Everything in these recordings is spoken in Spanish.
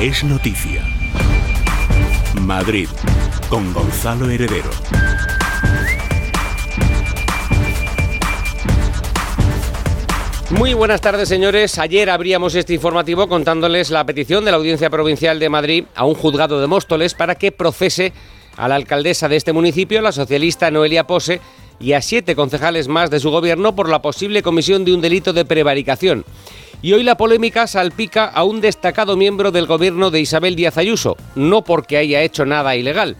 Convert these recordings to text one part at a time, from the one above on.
Es noticia. Madrid, con Gonzalo Heredero. Muy buenas tardes, señores. Ayer abríamos este informativo contándoles la petición de la Audiencia Provincial de Madrid a un juzgado de Móstoles para que procese a la alcaldesa de este municipio, la socialista Noelia Pose, y a siete concejales más de su gobierno por la posible comisión de un delito de prevaricación. Y hoy la polémica salpica a un destacado miembro del gobierno de Isabel Díaz Ayuso, no porque haya hecho nada ilegal,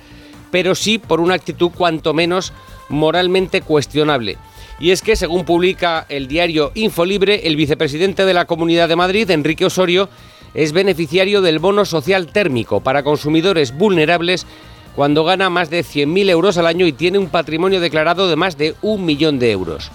pero sí por una actitud cuanto menos moralmente cuestionable. Y es que, según publica el diario Infolibre, el vicepresidente de la Comunidad de Madrid, Enrique Osorio, es beneficiario del bono social térmico para consumidores vulnerables cuando gana más de 100.000 euros al año y tiene un patrimonio declarado de más de un millón de euros.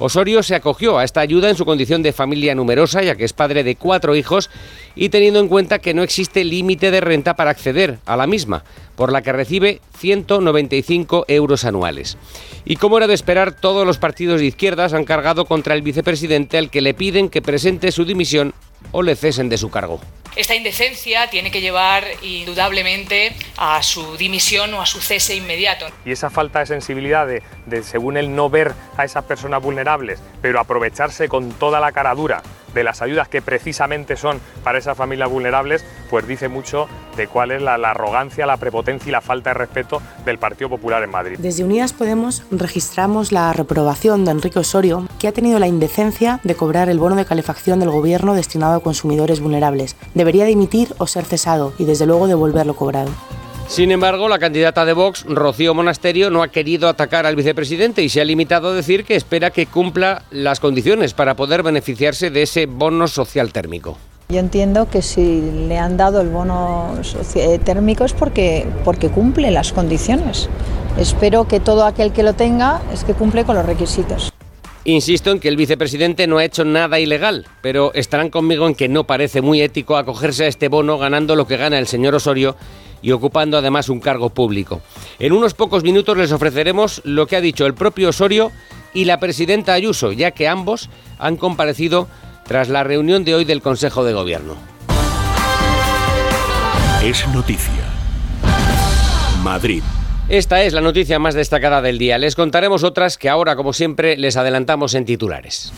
Osorio se acogió a esta ayuda en su condición de familia numerosa, ya que es padre de cuatro hijos, y teniendo en cuenta que no existe límite de renta para acceder a la misma, por la que recibe 195 euros anuales. Y como era de esperar, todos los partidos de izquierdas han cargado contra el vicepresidente al que le piden que presente su dimisión o le cesen de su cargo. Esta indecencia tiene que llevar indudablemente a su dimisión o a su cese inmediato. Y esa falta de sensibilidad de, de, según él, no ver a esas personas vulnerables, pero aprovecharse con toda la cara dura de las ayudas que precisamente son para esas familias vulnerables, pues dice mucho de cuál es la, la, arrogancia, la prepotencia y la falta de respeto del Partido Popular en Madrid. Desde Unidas Podemos registramos la reprobación de Enrique Osorio, que ha tenido la indecencia de cobrar el bono de calefacción del gobierno destinado a consumidores vulnerables. Debería dimitir o ser cesado y desde luego devolverlo cobrado. Sin embargo, la candidata de Vox, Rocío Monasterio, no ha querido atacar al vicepresidente y se ha limitado a decir que espera que cumpla las condiciones para poder beneficiarse de ese bono social térmico. Yo entiendo que si le han dado el bono térmico es porque, porque cumple las condiciones. Espero que todo aquel que lo tenga es que cumple con los requisitos. Insisto en que el vicepresidente no ha hecho nada ilegal, pero estarán conmigo en que no parece muy ético acogerse a este bono ganando lo que gana el señor Osorio y ocupando además un cargo público. En unos pocos minutos les ofreceremos lo que ha dicho el propio Osorio y la presidenta Ayuso, ya que ambos han comparecido tras la reunión de hoy del Consejo de Gobierno. Es noticia. Madrid. Esta es la noticia más destacada del día. Les contaremos otras que ahora, como siempre, les adelantamos en titulares.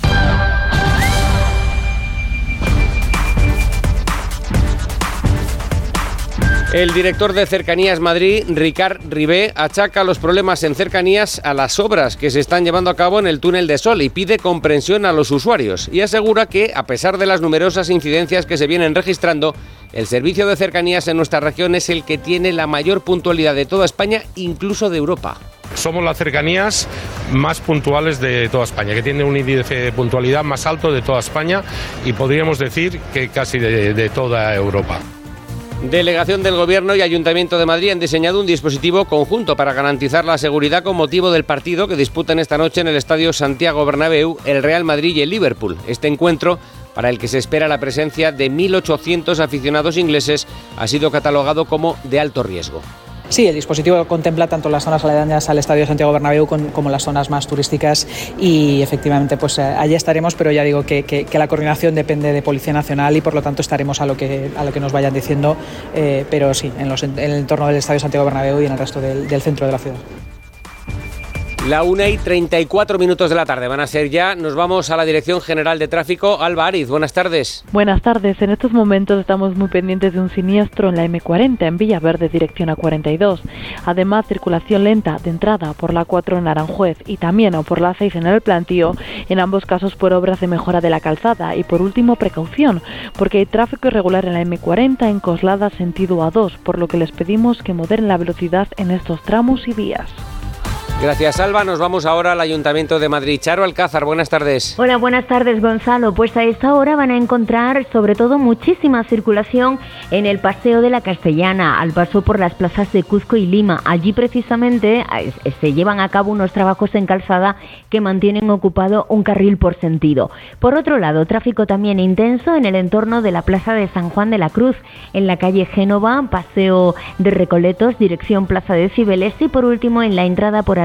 El director de Cercanías Madrid, Ricard Ribé, achaca los problemas en cercanías a las obras que se están llevando a cabo en el túnel de Sol y pide comprensión a los usuarios y asegura que, a pesar de las numerosas incidencias que se vienen registrando, el servicio de cercanías en nuestra región es el que tiene la mayor puntualidad de toda España, incluso de Europa. Somos las cercanías más puntuales de toda España, que tiene un índice de puntualidad más alto de toda España y podríamos decir que casi de, de toda Europa. Delegación del Gobierno y Ayuntamiento de Madrid han diseñado un dispositivo conjunto para garantizar la seguridad con motivo del partido que disputan esta noche en el Estadio Santiago Bernabéu el Real Madrid y el Liverpool. Este encuentro, para el que se espera la presencia de 1.800 aficionados ingleses, ha sido catalogado como de alto riesgo. Sí, el dispositivo contempla tanto las zonas aledañas al Estadio Santiago Bernabéu como las zonas más turísticas y efectivamente pues eh, allí estaremos, pero ya digo que, que, la coordinación depende de Policía Nacional y por lo tanto estaremos a lo que, a lo que nos vayan diciendo, eh, pero sí, en, el entorno del Estadio Santiago Bernabéu y en el resto del centro de la ciudad. La 1 y 34 minutos de la tarde van a ser ya. Nos vamos a la Dirección General de Tráfico. Alba Ariz, buenas tardes. Buenas tardes. En estos momentos estamos muy pendientes de un siniestro en la M40 en Villaverde, dirección a 42. Además, circulación lenta de entrada por la 4 en Aranjuez y también o por la 6 en el plantío, en ambos casos por obras de mejora de la calzada. Y por último, precaución, porque hay tráfico irregular en la M40 en Coslada sentido A2, por lo que les pedimos que moderen la velocidad en estos tramos y vías. Gracias, Alba. Nos vamos ahora al Ayuntamiento de Madrid. Charo Alcázar, buenas tardes. Hola, buenas tardes, Gonzalo. Pues a esta hora van a encontrar sobre todo muchísima circulación en el Paseo de la Castellana, al paso por las plazas de Cuzco y Lima. Allí precisamente se llevan a cabo unos trabajos en calzada que mantienen ocupado un carril por sentido. Por otro lado, tráfico también intenso en el entorno de la Plaza de San Juan de la Cruz, en la calle Génova, Paseo de Recoletos, dirección Plaza de Cibeles y por último en la entrada por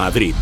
Madrid.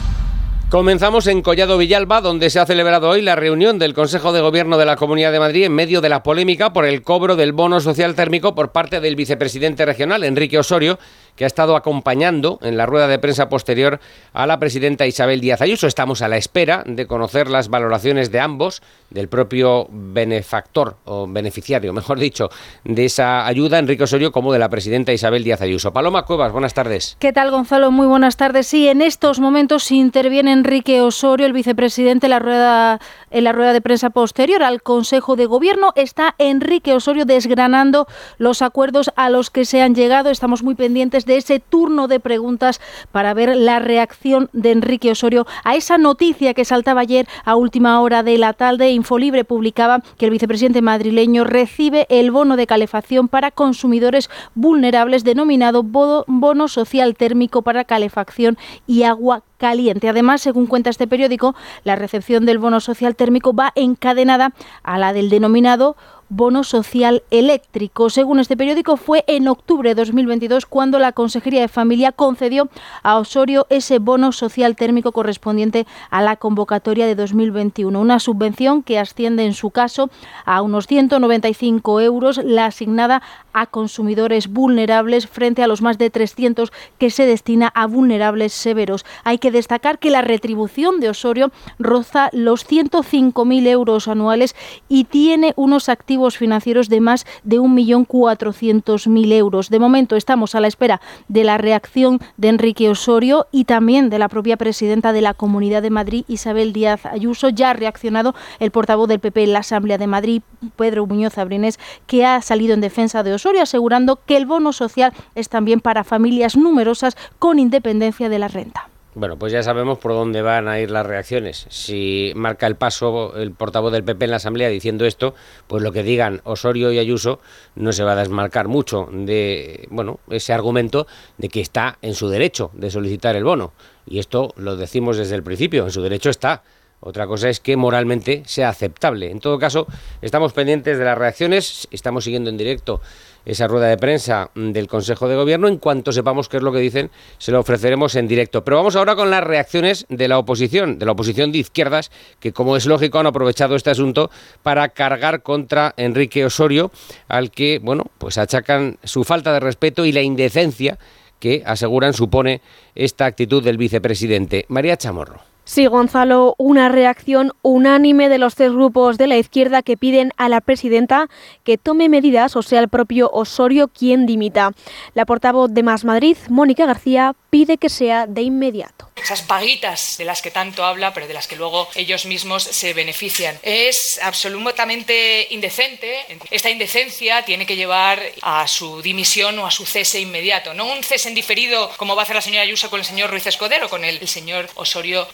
Comenzamos en Collado Villalba, donde se ha celebrado hoy la reunión del Consejo de Gobierno de la Comunidad de Madrid en medio de la polémica por el cobro del bono social térmico por parte del vicepresidente regional, Enrique Osorio, que ha estado acompañando en la rueda de prensa posterior a la presidenta Isabel Díaz Ayuso. Estamos a la espera de conocer las valoraciones de ambos, del propio benefactor o beneficiario, mejor dicho, de esa ayuda, Enrique Osorio, como de la presidenta Isabel Díaz Ayuso. Paloma Cuevas, buenas tardes. ¿Qué tal, Gonzalo? Muy buenas tardes. Sí, en estos momentos interviene Enrique Osorio, el vicepresidente, en la rueda, en la rueda de prensa posterior al Consejo de Gobierno. Está Enrique Osorio desgranando los acuerdos a los que se han llegado. Estamos muy pendientes de ese turno de preguntas para ver la reacción de Enrique Osorio a esa noticia que saltaba ayer a última hora de la tarde. Infolibre publicaba que el vicepresidente madrileño recibe el bono de calefacción para consumidores vulnerables denominado bono social térmico para calefacción y agua caliente. Además, según cuenta este periódico, la recepción del bono social térmico va encadenada a la del denominado bono social eléctrico. Según este periódico, fue en octubre de 2022 cuando la Consejería de Familia concedió a Osorio ese bono social térmico correspondiente a la convocatoria de 2021. Una subvención que asciende en su caso a unos 195 euros, la asignada a consumidores vulnerables frente a los más de 300 que se destina a vulnerables severos. Hay que destacar que la retribución de Osorio roza los 105.000 euros anuales y tiene unos activos financieros de más de 1.400.000 euros. De momento estamos a la espera de la reacción de Enrique Osorio y también de la propia presidenta de la Comunidad de Madrid, Isabel Díaz Ayuso. Ya ha reaccionado el portavoz del PP en la Asamblea de Madrid, Pedro Muñoz Abrines, que ha salido en defensa de Osorio, asegurando que el bono social es también para familias numerosas con independencia de la renta. Bueno, pues ya sabemos por dónde van a ir las reacciones. Si marca el paso el portavoz del PP en la Asamblea diciendo esto, pues lo que digan Osorio y Ayuso no se va a desmarcar mucho de, bueno, ese argumento de que está en su derecho de solicitar el bono. Y esto lo decimos desde el principio, en su derecho está. Otra cosa es que moralmente sea aceptable. En todo caso, estamos pendientes de las reacciones, estamos siguiendo en directo esa rueda de prensa del Consejo de Gobierno. En cuanto sepamos qué es lo que dicen, se lo ofreceremos en directo. Pero vamos ahora con las reacciones de la oposición, de la oposición de izquierdas, que como es lógico han aprovechado este asunto para cargar contra Enrique Osorio, al que, bueno, pues achacan su falta de respeto y la indecencia que aseguran supone esta actitud del vicepresidente. María Chamorro. Sí, Gonzalo, una reacción unánime de los tres grupos de la izquierda que piden a la presidenta que tome medidas, o sea, el propio Osorio quien dimita. La portavoz de Más Madrid, Mónica García, pide que sea de inmediato. Esas paguitas de las que tanto habla, pero de las que luego ellos mismos se benefician. Es absolutamente indecente. Esta indecencia tiene que llevar a su dimisión o a su cese inmediato. No un cese en diferido como va a hacer la señora Ayuso con el señor Ruiz Escudero, con el, el señor Osorio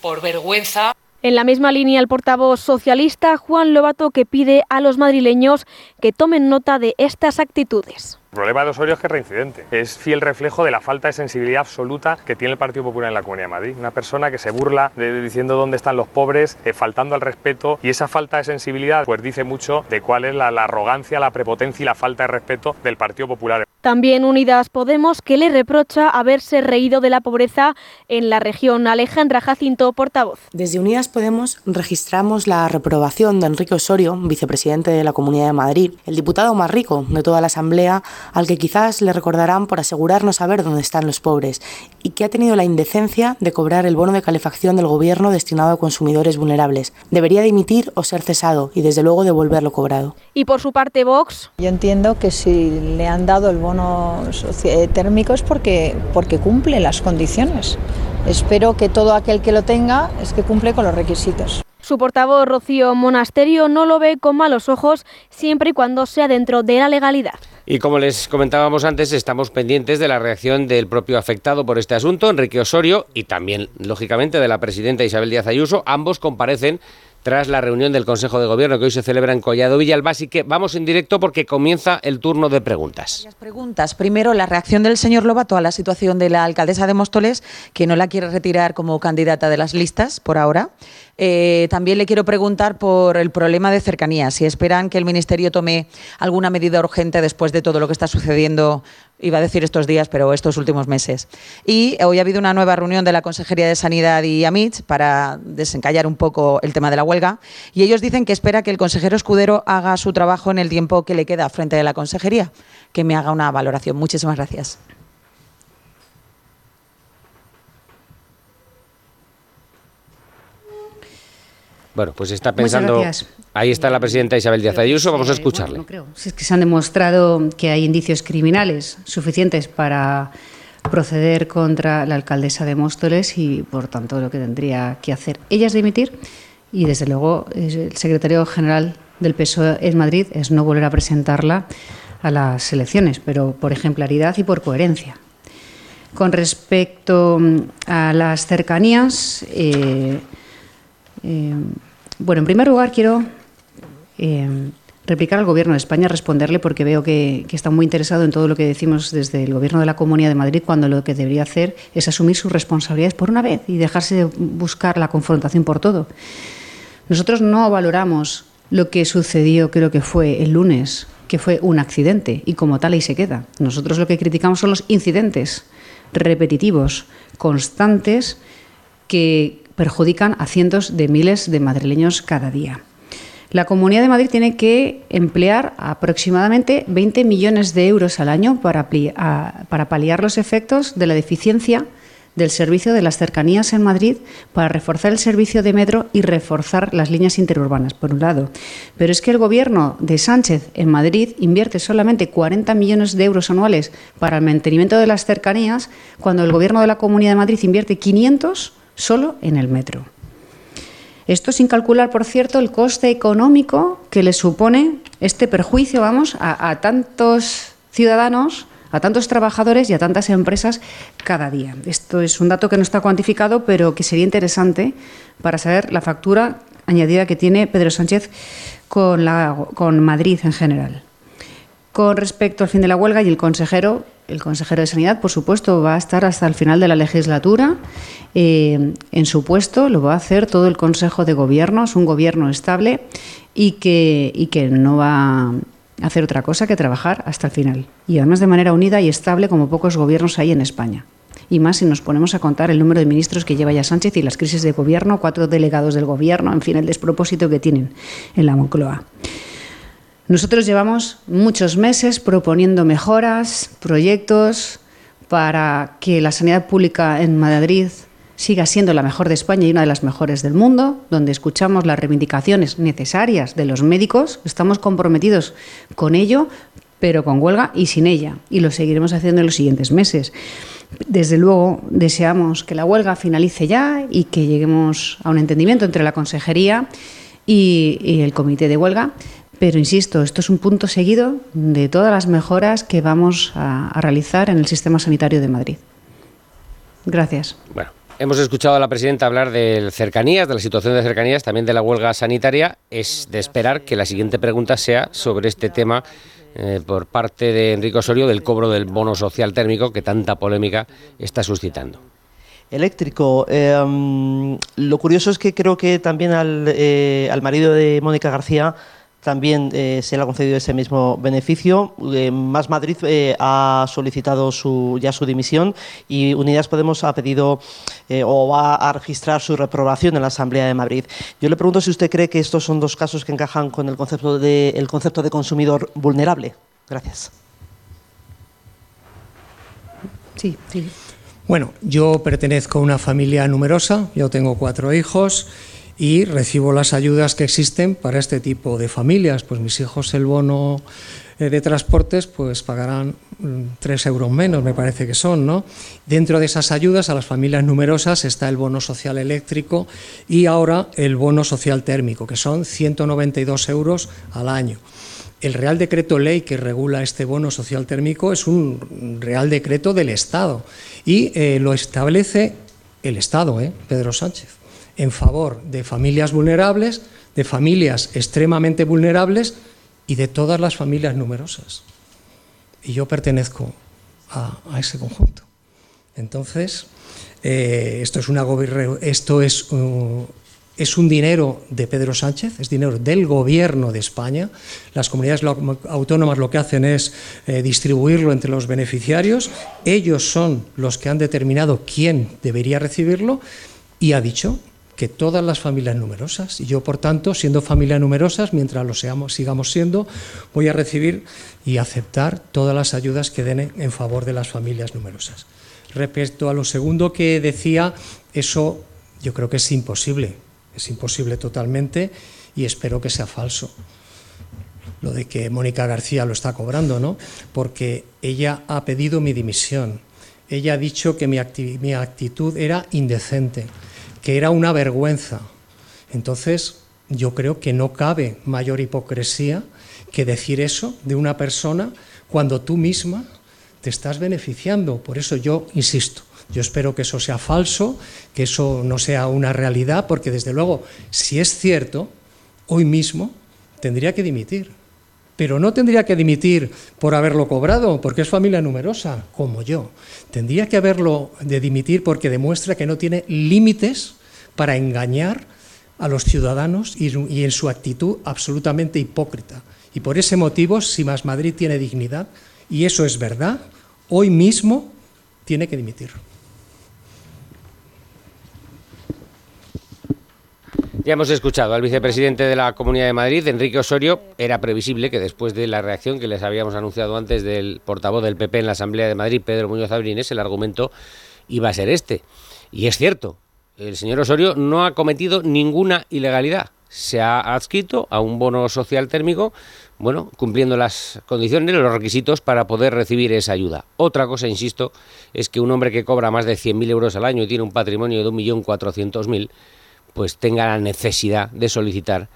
por vergüenza. En la misma línea, el portavoz socialista Juan Lobato que pide a los madrileños que tomen nota de estas actitudes. El problema de Osorio es que es reincidente. Es fiel reflejo de la falta de sensibilidad absoluta que tiene el Partido Popular en la Comunidad de Madrid. Una persona que se burla de, diciendo dónde están los pobres, eh, faltando al respeto y esa falta de sensibilidad pues dice mucho de cuál es la, la arrogancia, la prepotencia y la falta de respeto del Partido Popular. También Unidas Podemos que le reprocha haberse reído de la pobreza en la región. Alejandra Jacinto, portavoz. Desde Unidas Podemos registramos la reprobación de Enrique Osorio, vicepresidente de la Comunidad de Madrid, el diputado más rico de toda la Asamblea al que quizás le recordarán por asegurarnos saber dónde están los pobres y que ha tenido la indecencia de cobrar el bono de calefacción del gobierno destinado a consumidores vulnerables. Debería dimitir o ser cesado y desde luego devolverlo cobrado. Y por su parte Vox. Yo entiendo que si le han dado el bono térmico es porque, porque cumple las condiciones. Espero que todo aquel que lo tenga es que cumple con los requisitos. Su portavoz Rocío Monasterio no lo ve con malos ojos siempre y cuando sea dentro de la legalidad. Y como les comentábamos antes, estamos pendientes de la reacción del propio afectado por este asunto, Enrique Osorio, y también, lógicamente, de la presidenta Isabel Díaz Ayuso. Ambos comparecen tras la reunión del Consejo de Gobierno que hoy se celebra en Collado Villalbás y que vamos en directo porque comienza el turno de preguntas. Preguntas. Primero, la reacción del señor Lobato a la situación de la alcaldesa de Móstoles, que no la quiere retirar como candidata de las listas por ahora. Eh, también le quiero preguntar por el problema de cercanía, si esperan que el Ministerio tome alguna medida urgente después de todo lo que está sucediendo, iba a decir estos días, pero estos últimos meses. Y hoy ha habido una nueva reunión de la Consejería de Sanidad y AMIT para desencallar un poco el tema de la huelga. Y ellos dicen que espera que el consejero Escudero haga su trabajo en el tiempo que le queda frente de la Consejería, que me haga una valoración. Muchísimas gracias. Bueno, pues está pensando. Ahí está la presidenta Isabel Díaz Ayuso. Vamos a escucharle. no creo. Si es que se han demostrado que hay indicios criminales suficientes para proceder contra la alcaldesa de Móstoles y, por tanto, lo que tendría que hacer ella es dimitir y, desde luego, el secretario general del PSOE en Madrid es no volver a presentarla a las elecciones, pero por ejemplaridad y por coherencia. Con respecto a las cercanías, eh, eh, bueno, en primer lugar quiero eh, replicar al Gobierno de España, responderle porque veo que, está muy interesado en todo lo que decimos desde el Gobierno de la Comunidad de Madrid, cuando lo que debería hacer es asumir sus responsabilidades por una vez y dejarse de buscar la confrontación por todo. Nosotros no valoramos lo que sucedió, creo que fue el lunes, que fue un accidente y como tal ahí se queda. Nosotros lo que criticamos son los incidentes repetitivos, constantes, que perjudican a cientos de miles de madrileños cada día. La Comunidad de Madrid tiene que emplear aproximadamente 20 millones de euros al año para, para paliar los efectos de la deficiencia del servicio de las cercanías en Madrid para reforzar el servicio de metro y reforzar las líneas interurbanas, por un lado. Pero es que el Gobierno de Sánchez en Madrid invierte solamente 40 millones de euros anuales para el mantenimiento de las cercanías, cuando el Gobierno de la Comunidad de Madrid invierte 500 solo en el metro. Esto sin calcular, por cierto, el coste económico que le supone este perjuicio, vamos, a, tantos ciudadanos, a tantos trabajadores y a tantas empresas cada día. Esto es un dato que no está cuantificado, pero que sería interesante para saber la factura añadida que tiene Pedro Sánchez con, con Madrid en general. Con respecto al fin de la huelga y el consejero, el consejero de Sanidad, por supuesto, va a estar hasta el final de la legislatura eh, en su puesto, lo va a hacer todo el Consejo de Gobierno, es un gobierno estable y que, y que no va a hacer otra cosa que trabajar hasta el final. Y además de manera unida y estable como pocos gobiernos hay en España. Y más si nos ponemos a contar el número de ministros que lleva ya Sánchez y las crisis de gobierno, cuatro delegados del gobierno, en fin, el despropósito que tienen en la Moncloa. Nosotros llevamos muchos meses proponiendo mejoras, proyectos para que la sanidad pública en Madrid siga siendo la mejor de España y una de las mejores del mundo, donde escuchamos las reivindicaciones necesarias de los médicos, estamos comprometidos con ello, pero con huelga y sin ella, y lo seguiremos haciendo en los siguientes meses. Desde luego, deseamos que la huelga finalice ya y que lleguemos a un entendimiento entre la Consejería y, el Comité de Huelga pero insisto, esto es un punto seguido de todas las mejoras que vamos a, realizar en el sistema sanitario de Madrid. Gracias. Bueno, hemos escuchado a la presidenta hablar de cercanías, de la situación de cercanías, también de la huelga sanitaria. Es de esperar que la siguiente pregunta sea sobre este tema eh, por parte de Enrique Osorio del cobro del bono social térmico que tanta polémica está suscitando eléctrico. Em, lo curioso es que creo que también al, eh, al marido de Mónica García también eh, se le ha concedido ese mismo beneficio. Eh, Más Madrid eh, ha solicitado su, ya su dimisión y Unidas Podemos ha pedido o va a registrar su reprobación en la Asamblea de Madrid. Yo le pregunto si usted cree que estos son dos casos que encajan con el concepto de, el concepto de consumidor vulnerable. Gracias. Sí, sí. Bueno, yo pertenezco a una familia numerosa, yo tengo cuatro hijos y recibo las ayudas que existen para este tipo de familias. Pues mis hijos el bono eh, de transportes pues pagarán mm, tres euros menos, me parece que son, ¿no? Dentro de esas ayudas a las familias numerosas está el bono social eléctrico y ahora el bono social térmico, que son 192 euros al año. El Real Decreto Ley que regula este bono social térmico es un Real Decreto del Estado y eh, lo establece el Estado, ¿eh? Pedro Sánchez en favor de familias vulnerables, de familias extremadamente vulnerables y de todas las familias numerosas. Y yo pertenezco a, ese conjunto. Entonces, eh, esto es, una esto es, uh, es un dinero de Pedro Sánchez, es dinero del gobierno de España. Las comunidades autónomas lo que hacen es eh, distribuirlo entre los beneficiarios. Ellos son los que han determinado quién debería recibirlo y ha dicho que todas las familias numerosas, y yo por tanto, siendo familia numerosas, mientras lo seamos, sigamos siendo, voy a recibir y aceptar todas las ayudas que den en favor de las familias numerosas. Respecto a lo segundo que decía, eso yo creo que es imposible, es imposible totalmente y espero que sea falso. Lo de que Mónica García lo está cobrando, ¿no? Porque ella ha pedido mi dimisión. Ella ha dicho que mi, mi actitud era indecente que era una vergüenza. Entonces, yo creo que no cabe mayor hipocresía que decir eso de una persona cuando tú misma te estás beneficiando. Por eso yo insisto, yo espero que eso sea falso, que eso no sea una realidad, porque desde luego, si es cierto, hoy mismo tendría que dimitir. Pero no tendría que dimitir por haberlo cobrado, porque es familia numerosa, como yo. Tendría que haberlo de dimitir porque demuestra que no tiene límites para engañar a los ciudadanos y, en su actitud absolutamente hipócrita. Y por ese motivo, si Más Madrid tiene dignidad, y eso es verdad, hoy mismo tiene que dimitir. Ya hemos escuchado al vicepresidente de la Comunidad de Madrid, Enrique Osorio. Era previsible que después de la reacción que les habíamos anunciado antes del portavoz del PP en la Asamblea de Madrid, Pedro Muñoz Abrines, el argumento iba a ser este. Y es cierto, el señor Osorio no ha cometido ninguna ilegalidad. Se ha adscrito a un bono social térmico, bueno, cumpliendo las condiciones, los requisitos para poder recibir esa ayuda. Otra cosa, insisto, es que un hombre que cobra más de 100.000 euros al año y tiene un patrimonio de 1.400.000, pues tenga la necesidad de solicitar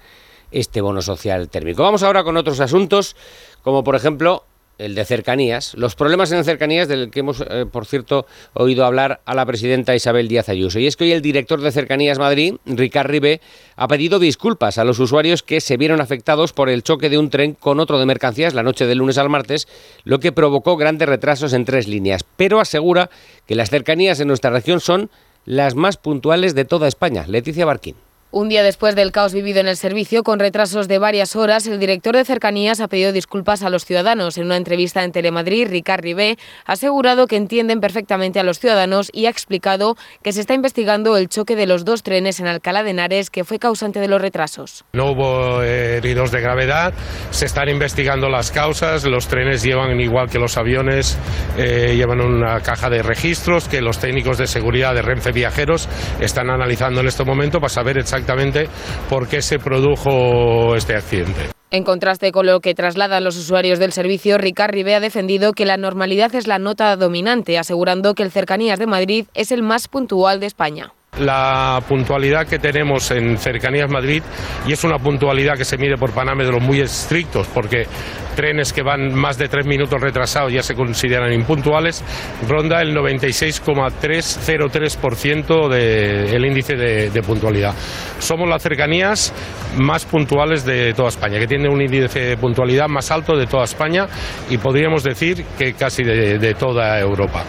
este bono social térmico. Vamos ahora con otros asuntos, como por ejemplo el de cercanías, los problemas en cercanías del que hemos, eh, por cierto, oído hablar a la presidenta Isabel Díaz Ayuso. Y es que hoy el director de Cercanías Madrid, Ricard Ribé, ha pedido disculpas a los usuarios que se vieron afectados por el choque de un tren con otro de mercancías la noche del lunes al martes, lo que provocó grandes retrasos en tres líneas. Pero asegura que las cercanías en nuestra región son las más puntuales de toda España. Leticia Barquín. Un día después del caos vivido en el servicio, con retrasos de varias horas, el director de cercanías ha pedido disculpas a los ciudadanos. En una entrevista en Telemadrid, Ricard Ribé ha asegurado que entienden perfectamente a los ciudadanos y ha explicado que se está investigando el choque de los dos trenes en Alcalá de Henares que fue causante de los retrasos. No hubo eh, heridos de gravedad, se están investigando las causas, los trenes llevan, igual que los aviones, eh, llevan una caja de registros que los técnicos de seguridad de Renfe Viajeros están analizando en este momento para saber exactamente exactamente por qué se produjo este accidente. En contraste con lo que trasladan los usuarios del servicio, Ricard Ribé ha defendido que la normalidad es la nota dominante, asegurando que el Cercanías de Madrid es el más puntual de España la puntualidad que tenemos en Cercanías Madrid y es una puntualidad que se mide por parámetros muy estrictos porque trenes que van más de tres minutos retrasados ya se consideran impuntuales, ronda el 96,303% del índice de, de, puntualidad. Somos las cercanías más puntuales de toda España, que tiene un índice de puntualidad más alto de toda España y podríamos decir que casi de toda Europa.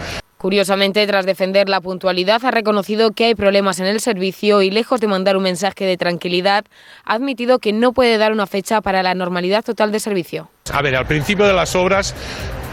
Curiosamente, tras defender la puntualidad, ha reconocido que hay problemas en el servicio y, lejos de mandar un mensaje de tranquilidad, ha admitido que no puede dar una fecha para la normalidad total de servicio. A ver, al principio de las obras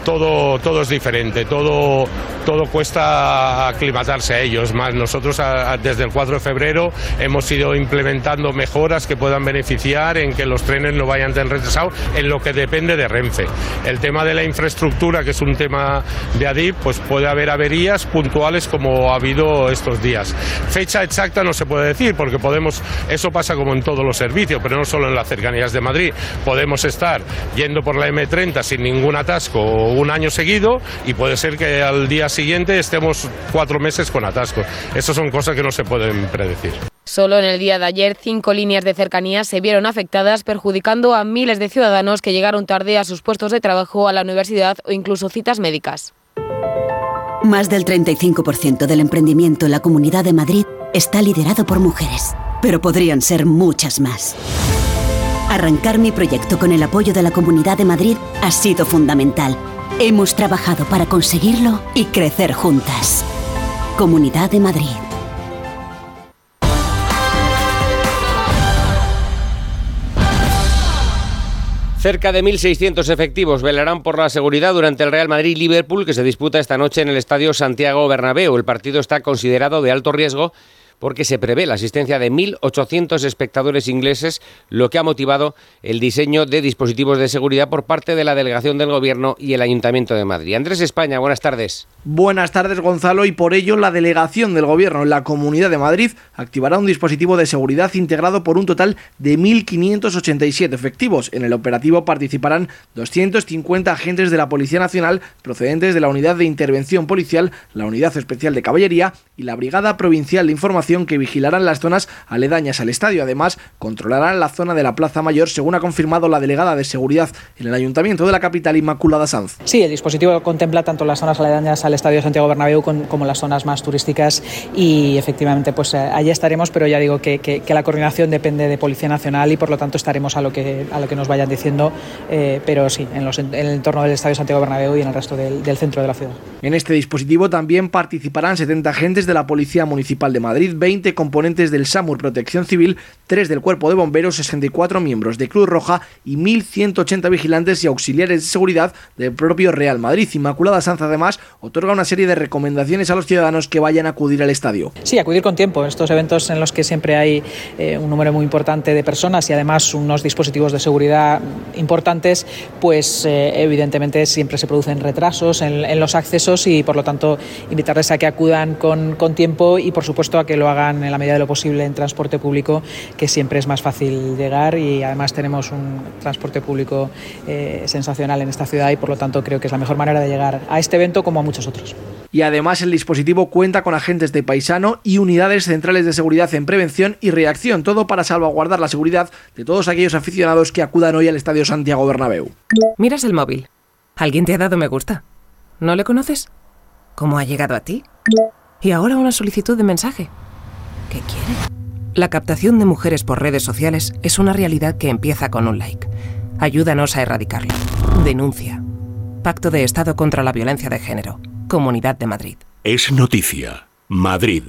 todo, todo es diferente, todo, todo cuesta aclimatarse a ellos. Más nosotros desde el 4 de febrero hemos ido implementando mejoras que puedan beneficiar en que los trenes no vayan tan retrasados, en lo que depende de Renfe. El tema de la infraestructura, que es un tema de ADIP, pues puede haber averías puntuales como ha habido estos días. Fecha exacta no se puede decir, porque podemos, eso pasa como en todos los servicios, pero no solo en las cercanías de Madrid. Podemos estar yendo por la M30 sin ningún atasco un año seguido y puede ser que al día siguiente estemos cuatro meses con atascos. Esas son cosas que no se pueden predecir. Solo en el día de ayer, cinco líneas de cercanías se vieron afectadas, perjudicando a miles de ciudadanos que llegaron tarde a sus puestos de trabajo, a la universidad o incluso citas médicas. Más del 35% del emprendimiento en la Comunidad de Madrid está liderado por mujeres, pero podrían ser muchas más. Arrancar mi proyecto con el apoyo de la Comunidad de Madrid ha sido fundamental. Hemos trabajado para conseguirlo y crecer juntas. Comunidad de Madrid. Cerca de 1.600 efectivos velarán por la seguridad durante el Real Madrid-Liverpool que se disputa esta noche en el Estadio Santiago Bernabéu. El partido está considerado de alto riesgo porque se prevé la asistencia de 1.800 espectadores ingleses, lo que ha motivado el diseño de dispositivos de seguridad por parte de la Delegación del Gobierno y el Ayuntamiento de Madrid. Andrés España, buenas tardes. Buenas tardes, Gonzalo, y por ello la Delegación del Gobierno en la Comunidad de Madrid activará un dispositivo de seguridad integrado por un total de 1.587 efectivos. En el operativo participarán 250 agentes de la Policía Nacional procedentes de la Unidad de Intervención Policial, la Unidad Especial de Caballería y la Brigada Provincial de Información que vigilarán las zonas aledañas al estadio. Además, controlarán la zona de la Plaza Mayor, según ha confirmado la delegada de seguridad en el Ayuntamiento de la capital, Inmaculada Sanz. Sí, el dispositivo contempla tanto las zonas aledañas al estadio de Santiago Bernabéu como las zonas más turísticas y efectivamente pues eh, allí estaremos, pero ya digo que, la coordinación depende de Policía Nacional y por lo tanto estaremos a lo que, a lo que nos vayan diciendo, eh, pero sí, en, los, en, el entorno del estadio Santiago Bernabéu y en el resto del, del centro de la ciudad. En este dispositivo también participarán 70 agentes de la Policía Municipal de Madrid, 20 componentes del SAMUR Protección Civil, 3 del Cuerpo de Bomberos, 64 miembros de Cruz Roja y 1.180 vigilantes y auxiliares de seguridad del propio Real Madrid. Inmaculada Sanz además otorga una serie de recomendaciones a los ciudadanos que vayan a acudir al estadio. Sí, acudir con tiempo. Estos eventos en los que siempre hay eh, un número muy importante de personas y además unos dispositivos de seguridad importantes, pues eh, evidentemente siempre se producen retrasos en, en, los accesos y por lo tanto invitarles a que acudan con, con tiempo y por supuesto a que lo hagan en la medida de lo posible en transporte público, que siempre es más fácil llegar y además tenemos un transporte público eh, sensacional en esta ciudad y por lo tanto creo que es la mejor manera de llegar a este evento como a muchos otros. Y además el dispositivo cuenta con agentes de paisano y unidades centrales de seguridad en prevención y reacción, todo para salvaguardar la seguridad de todos aquellos aficionados que acudan hoy al Estadio Santiago Bernabéu. Miras el móvil. ¿Alguien te ha dado me gusta? ¿No le conoces? ¿Cómo ha llegado a ti? Y ahora una solicitud de mensaje. ¿Qué quiere? La captación de mujeres por redes sociales es una realidad que empieza con un like. Ayúdanos a erradicarlo. Denuncia. Pacto de Estado contra la Violencia de Género. Comunidad de Madrid. Es noticia. Madrid.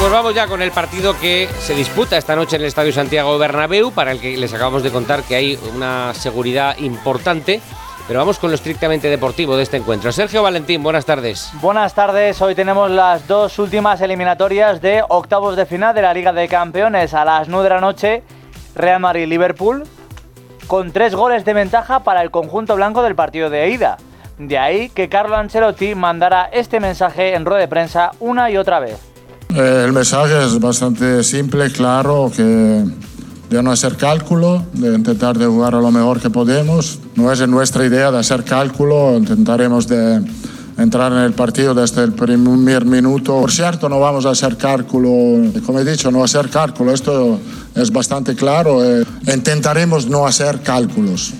Pues vamos ya con el partido que se disputa esta noche en el Estadio Santiago Bernabéu, para el que les acabamos de contar que hay una seguridad importante. Pero vamos con lo estrictamente deportivo de este encuentro. Sergio Valentín, buenas tardes. Buenas tardes. Hoy tenemos las dos últimas eliminatorias de octavos de final de la Liga de Campeones. A las 9 de la noche, Real Madrid-Liverpool, con tres goles de ventaja para el conjunto blanco del partido de ida. De ahí que Carlo Ancelotti mandara este mensaje en rueda de prensa una y otra vez. Eh, el mensaje es bastante simple, claro, que de no hacer cálculo, de intentar de jugar a lo mejor que podemos. No es nuestra idea de hacer cálculo, intentaremos de entrar en el partido desde el primer minuto. Por cierto, no vamos a hacer cálculo, como he dicho, no hacer cálculo, esto es bastante claro. Eh, intentaremos no hacer cálculos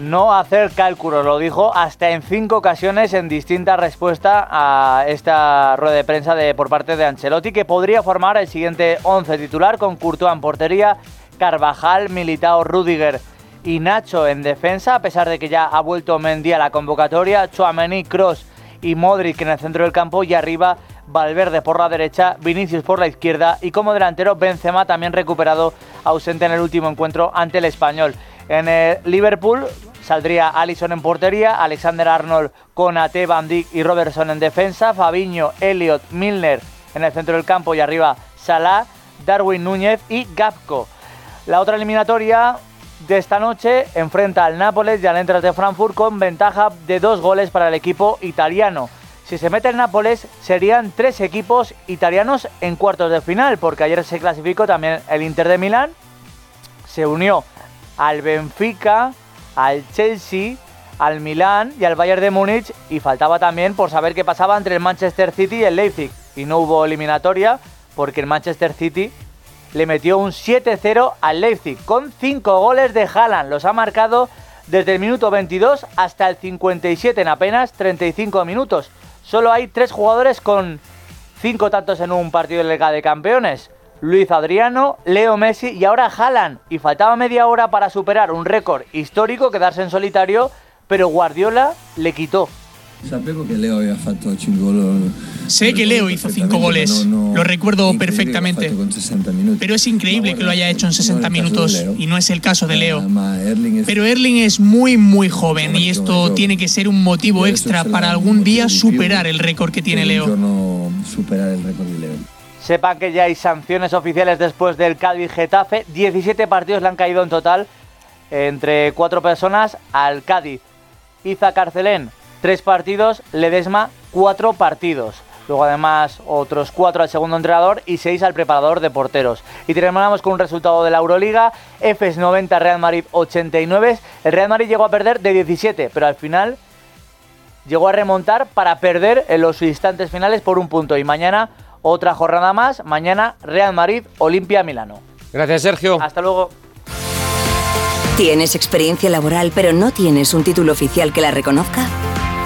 no hacer cálculos, lo dijo hasta en cinco ocasiones en distinta respuesta a esta rueda de prensa de, por parte de Ancelotti, que podría formar el siguiente 11 titular con Courtois en portería, Carvajal, Militao, Rudiger y Nacho en defensa, a pesar de que ya ha vuelto Mendy a la convocatoria, Chouameni, Cross y Modric en el centro del campo y arriba Valverde por la derecha, Vinicius por la izquierda y como delantero Benzema también recuperado ausente en el último encuentro ante el español. En el Liverpool Saldría Allison en portería, Alexander Arnold, Conate, Van Dijk y Robertson en defensa, Fabiño, Elliot, Milner en el centro del campo y arriba Salah, Darwin Núñez y Gapco. La otra eliminatoria de esta noche enfrenta al Nápoles y al Entras de Frankfurt con ventaja de dos goles para el equipo italiano. Si se mete el Nápoles, serían tres equipos italianos en cuartos de final, porque ayer se clasificó también el Inter de Milán, se unió al Benfica, al Chelsea, al Milán y al Bayern de Múnich y faltaba también por saber qué pasaba entre el Manchester City y el Leipzig. Y no hubo eliminatoria porque el Manchester City le metió un 7-0 al Leipzig con 5 goles de Haaland. Los ha marcado desde el minuto 22 hasta el 57 en apenas 35 minutos. Solo hay 3 jugadores con 5 tantos en un partido de Liga de Campeones. Luis Adriano, Leo Messi y ahora Haaland. Y faltaba media hora para superar un récord histórico, quedarse en solitario, pero Guardiola le quitó. Sé que Leo hizo cinco goles, lo recuerdo perfectamente, pero es increíble que lo haya hecho en 60 minutos y no es el caso de Leo. Pero Erling es muy muy joven y esto tiene que ser un motivo extra para algún día superar el récord que tiene Leo. Sepan que ya hay sanciones oficiales después del Cádiz Getafe. 17 partidos le han caído en total entre cuatro personas al Cádiz. Iza Carcelén, tres partidos. Ledesma, cuatro partidos. Luego además otros cuatro al segundo entrenador y seis al preparador de porteros. Y terminamos con un resultado de la Euroliga. Efes 90, Real Madrid 89. El Real Madrid llegó a perder de 17, pero al final llegó a remontar para perder en los instantes finales por un punto. Y mañana otra jornada más. Mañana Real Madrid, Olimpia, Milano. Gracias, Sergio. Hasta luego. ¿Tienes experiencia laboral pero no tienes un título oficial que la reconozca?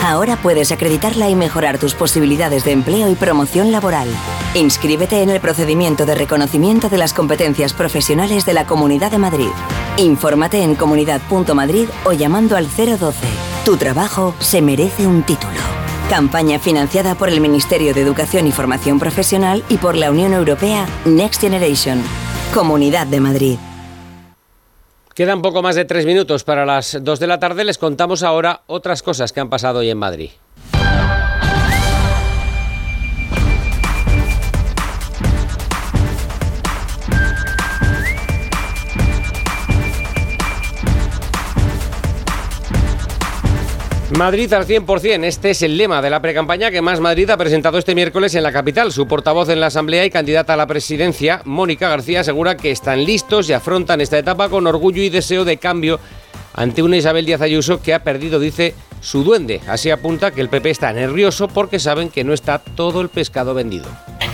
Ahora puedes acreditarla y mejorar tus posibilidades de empleo y promoción laboral. Inscríbete en el procedimiento de reconocimiento de las competencias profesionales de la Comunidad de Madrid. Infórmate en comunidad.madrid o llamando al 012. Tu trabajo se merece un título. Campaña financiada por el Ministerio de Educación y Formación Profesional y por la Unión Europea Next Generation. Comunidad de Madrid. Quedan poco más de tres minutos para las dos de la tarde. Les contamos ahora otras cosas que han pasado hoy en Madrid. Madrid al 100%. Este es el lema de la precampaña que Más Madrid ha presentado este miércoles en la capital. Su portavoz en la Asamblea y candidata a la presidencia, Mónica García, asegura que están listos y afrontan esta etapa con orgullo y deseo de cambio ante una Isabel Díaz Ayuso que ha perdido, dice, su duende. Así apunta que el PP está nervioso porque saben que no está todo el pescado vendido.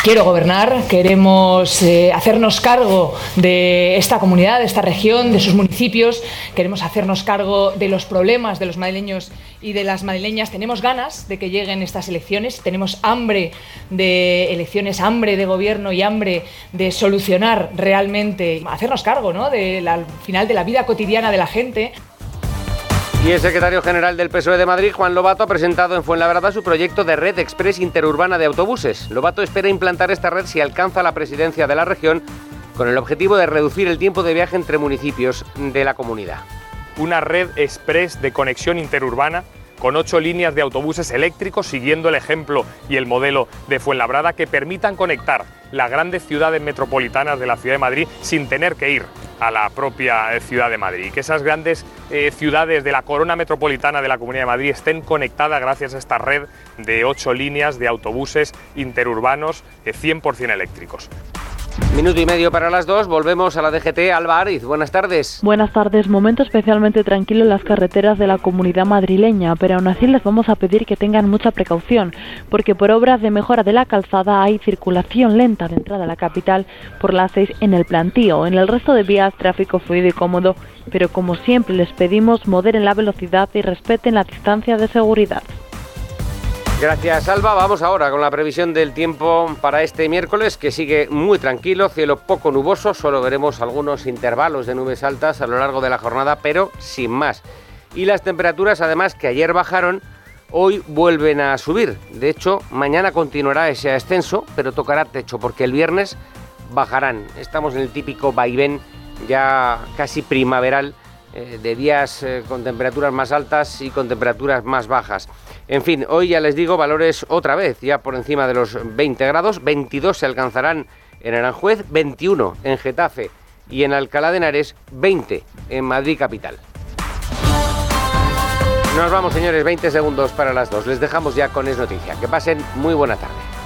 Quiero gobernar, queremos eh, hacernos cargo de esta comunidad, de esta región, de sus municipios, queremos hacernos cargo de los problemas de los madrileños y de las madrileñas. Tenemos ganas de que lleguen estas elecciones, tenemos hambre de elecciones, hambre de gobierno y hambre de solucionar realmente, hacernos cargo ¿no? del final de la vida cotidiana de la gente. Y el secretario general del PSOE de Madrid, Juan Lobato, ha presentado en Fuenlabrada su proyecto de red express interurbana de autobuses. Lobato espera implantar esta red si alcanza la presidencia de la región con el objetivo de reducir el tiempo de viaje entre municipios de la comunidad. Una red express de conexión interurbana con ocho líneas de autobuses eléctricos siguiendo el ejemplo y el modelo de Fuenlabrada que permitan conectar las grandes ciudades metropolitanas de la ciudad de Madrid sin tener que ir a la propia eh, ciudad de Madrid. Que esas grandes eh, ciudades de la corona metropolitana de la Comunidad de Madrid estén conectadas gracias a esta red de ocho líneas de autobuses interurbanos 100% eh, eléctricos. Minuto y medio para las dos, volvemos a la DGT. Alba Ariz, buenas tardes. Buenas tardes, momento especialmente tranquilo en las carreteras de la comunidad madrileña, pero aún así les vamos a pedir que tengan mucha precaución, porque por obras de mejora de la calzada hay circulación lenta de entrada a la capital por las seis en el plantío. En el resto de vías, tráfico fluido y cómodo, pero como siempre les pedimos moderen la velocidad y respeten la distancia de seguridad. Gracias, Alba. Vamos ahora con la previsión del tiempo para este miércoles, que sigue muy tranquilo, cielo poco nuboso, solo veremos algunos intervalos de nubes altas a lo largo de la jornada, pero sin más. Y las temperaturas, además, que ayer bajaron, hoy vuelven a subir. De hecho, mañana continuará ese ascenso, pero tocará techo, porque el viernes bajarán. Estamos en el típico vaivén ya casi primaveral eh, de días eh, con temperaturas más altas y con temperaturas más bajas. En fin, hoy ya les digo valores otra vez, ya por encima de los 20 grados, 22 se alcanzarán en Aranjuez, 21 en Getafe y en Alcalá de Henares, 20 en Madrid capital. Nos vamos, señores, 20 segundos para las dos. Les dejamos ya con Es Noticia. Que pasen muy buena tarde.